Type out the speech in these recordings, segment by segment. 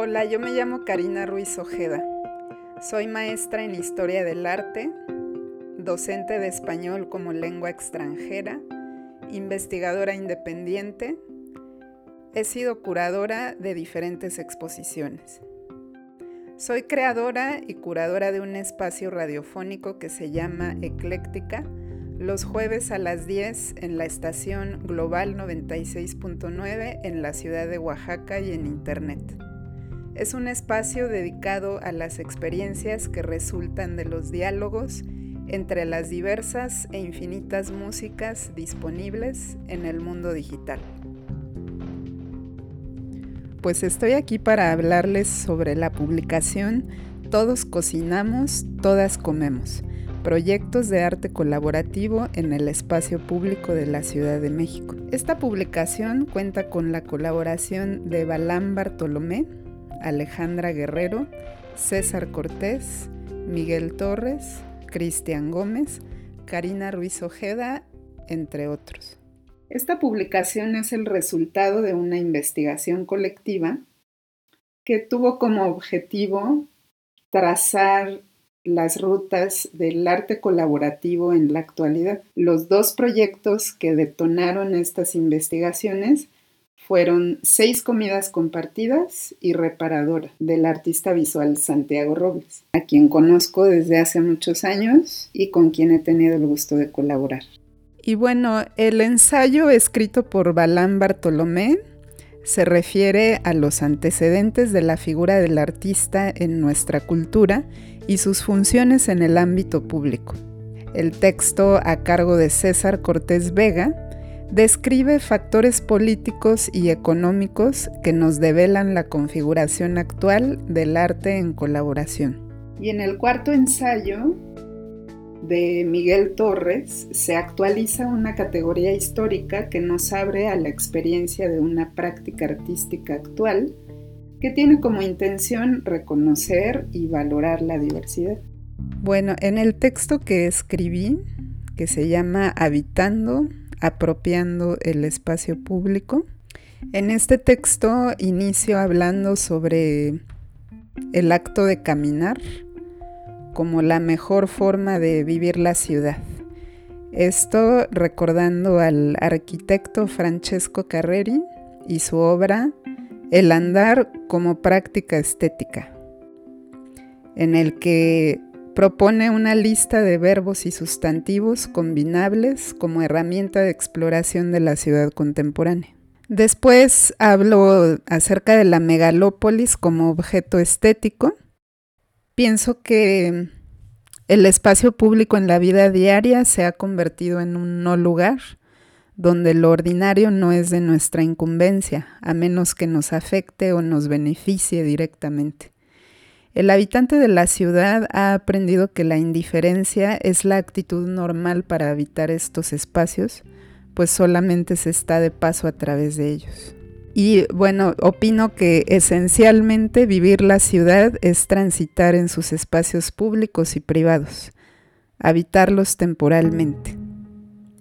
Hola, yo me llamo Karina Ruiz Ojeda. Soy maestra en Historia del Arte, docente de español como lengua extranjera, investigadora independiente. He sido curadora de diferentes exposiciones. Soy creadora y curadora de un espacio radiofónico que se llama Ecléctica, los jueves a las 10 en la estación Global 96.9 en la ciudad de Oaxaca y en Internet. Es un espacio dedicado a las experiencias que resultan de los diálogos entre las diversas e infinitas músicas disponibles en el mundo digital. Pues estoy aquí para hablarles sobre la publicación Todos cocinamos, todas comemos proyectos de arte colaborativo en el espacio público de la Ciudad de México. Esta publicación cuenta con la colaboración de Balán Bartolomé, Alejandra Guerrero, César Cortés, Miguel Torres, Cristian Gómez, Karina Ruiz Ojeda, entre otros. Esta publicación es el resultado de una investigación colectiva que tuvo como objetivo trazar las rutas del arte colaborativo en la actualidad. Los dos proyectos que detonaron estas investigaciones fueron Seis comidas compartidas y Reparadora del artista visual Santiago Robles, a quien conozco desde hace muchos años y con quien he tenido el gusto de colaborar. Y bueno, el ensayo escrito por Balán Bartolomé se refiere a los antecedentes de la figura del artista en nuestra cultura y sus funciones en el ámbito público. El texto a cargo de César Cortés Vega describe factores políticos y económicos que nos develan la configuración actual del arte en colaboración. Y en el cuarto ensayo de Miguel Torres se actualiza una categoría histórica que nos abre a la experiencia de una práctica artística actual que tiene como intención reconocer y valorar la diversidad. Bueno, en el texto que escribí, que se llama Habitando, apropiando el espacio público, en este texto inicio hablando sobre el acto de caminar como la mejor forma de vivir la ciudad. Esto recordando al arquitecto Francesco Carreri y su obra El andar como práctica estética, en el que propone una lista de verbos y sustantivos combinables como herramienta de exploración de la ciudad contemporánea. Después hablo acerca de la megalópolis como objeto estético Pienso que el espacio público en la vida diaria se ha convertido en un no lugar donde lo ordinario no es de nuestra incumbencia, a menos que nos afecte o nos beneficie directamente. El habitante de la ciudad ha aprendido que la indiferencia es la actitud normal para habitar estos espacios, pues solamente se está de paso a través de ellos. Y bueno, opino que esencialmente vivir la ciudad es transitar en sus espacios públicos y privados, habitarlos temporalmente.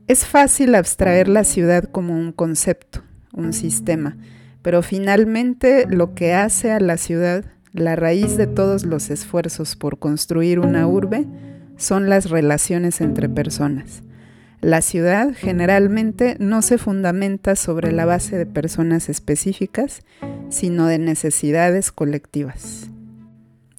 Es fácil abstraer la ciudad como un concepto, un sistema, pero finalmente lo que hace a la ciudad, la raíz de todos los esfuerzos por construir una urbe, son las relaciones entre personas. La ciudad generalmente no se fundamenta sobre la base de personas específicas, sino de necesidades colectivas.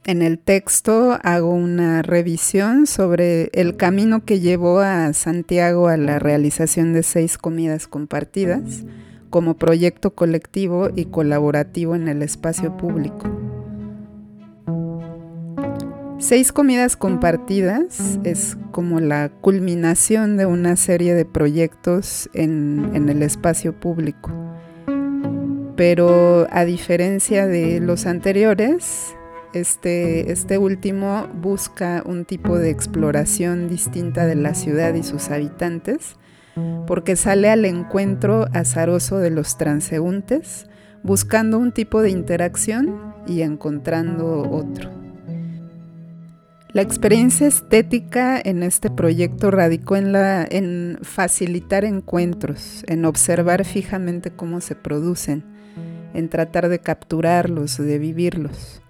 En el texto hago una revisión sobre el camino que llevó a Santiago a la realización de seis comidas compartidas como proyecto colectivo y colaborativo en el espacio público. Seis comidas compartidas es como la culminación de una serie de proyectos en, el espacio público. Pero a diferencia de los anteriores, este, este último busca un tipo de exploración distinta de la ciudad y sus habitantes, porque sale al encuentro azaroso de los transeúntes, buscando un tipo de interacción y encontrando otro. La experiencia estética en este proyecto radicó en, la, en facilitar encuentros, en observar fijamente cómo se producen en tratar de capturarlos, de vivirlos.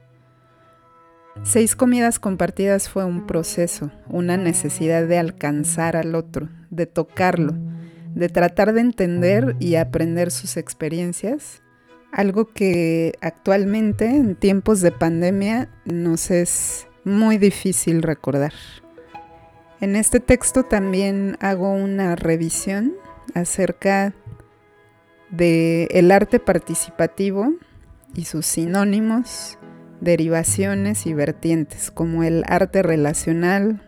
Seis comidas compartidas fue un proceso, una necesidad de alcanzar al otro, de tocarlo, de tratar de entender y aprender sus experiencias, algo que actualmente en tiempos de pandemia nos es muy difícil recordar. En este texto también hago una revisión acerca de el arte participativo y sus sinónimos, derivaciones y vertientes, como el arte relacional,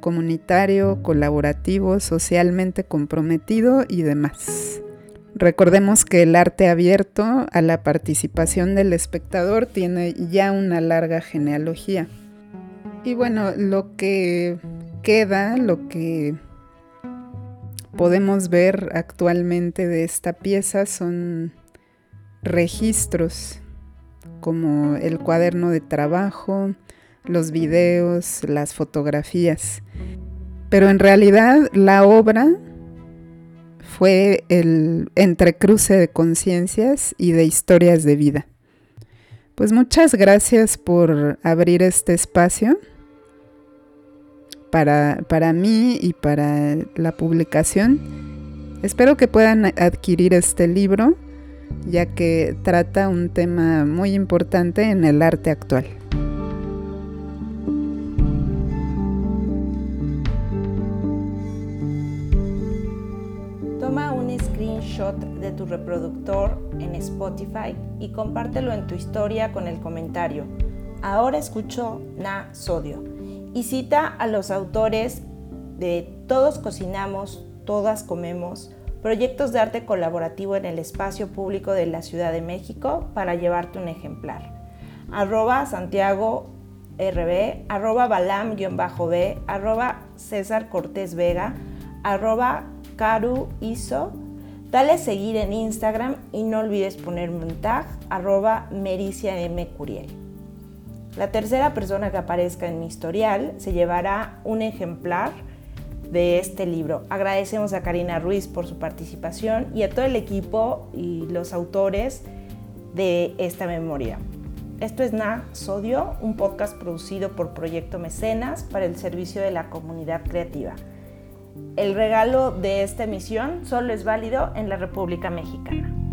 comunitario, colaborativo, socialmente comprometido y demás. Recordemos que el arte abierto a la participación del espectador tiene ya una larga genealogía. Y bueno, lo que queda, lo que podemos ver actualmente de esta pieza son registros como el cuaderno de trabajo, los videos, las fotografías. Pero en realidad la obra fue el entrecruce de conciencias y de historias de vida. Pues muchas gracias por abrir este espacio para, mí y para la publicación. Espero que puedan adquirir este libro, ya que trata un tema muy importante en el arte actual. Toma un screenshot de tu reproductor en Spotify y compártelo en tu historia con el comentario. Ahora escucho Na Sodio y cita a los autores de Todos cocinamos, todas comemos, proyectos de arte colaborativo en el espacio público de la Ciudad de México para llevarte un ejemplar. Arroba Santiago RB, arroba Balam-B, arroba César Cortés Vega, arroba Caru Iso. Dale seguir en Instagram y no olvides ponerme un tag, arroba Mericia M. Curiel. La tercera persona que aparezca en mi historial se llevará un ejemplar de este libro. Agradecemos a Karina Ruiz por su participación y a todo el equipo y los autores de esta memoria. Esto es Na Sodio, un podcast producido por Proyecto Mecenas para el servicio de la comunidad creativa. El regalo de esta emisión solo es válido en la República Mexicana.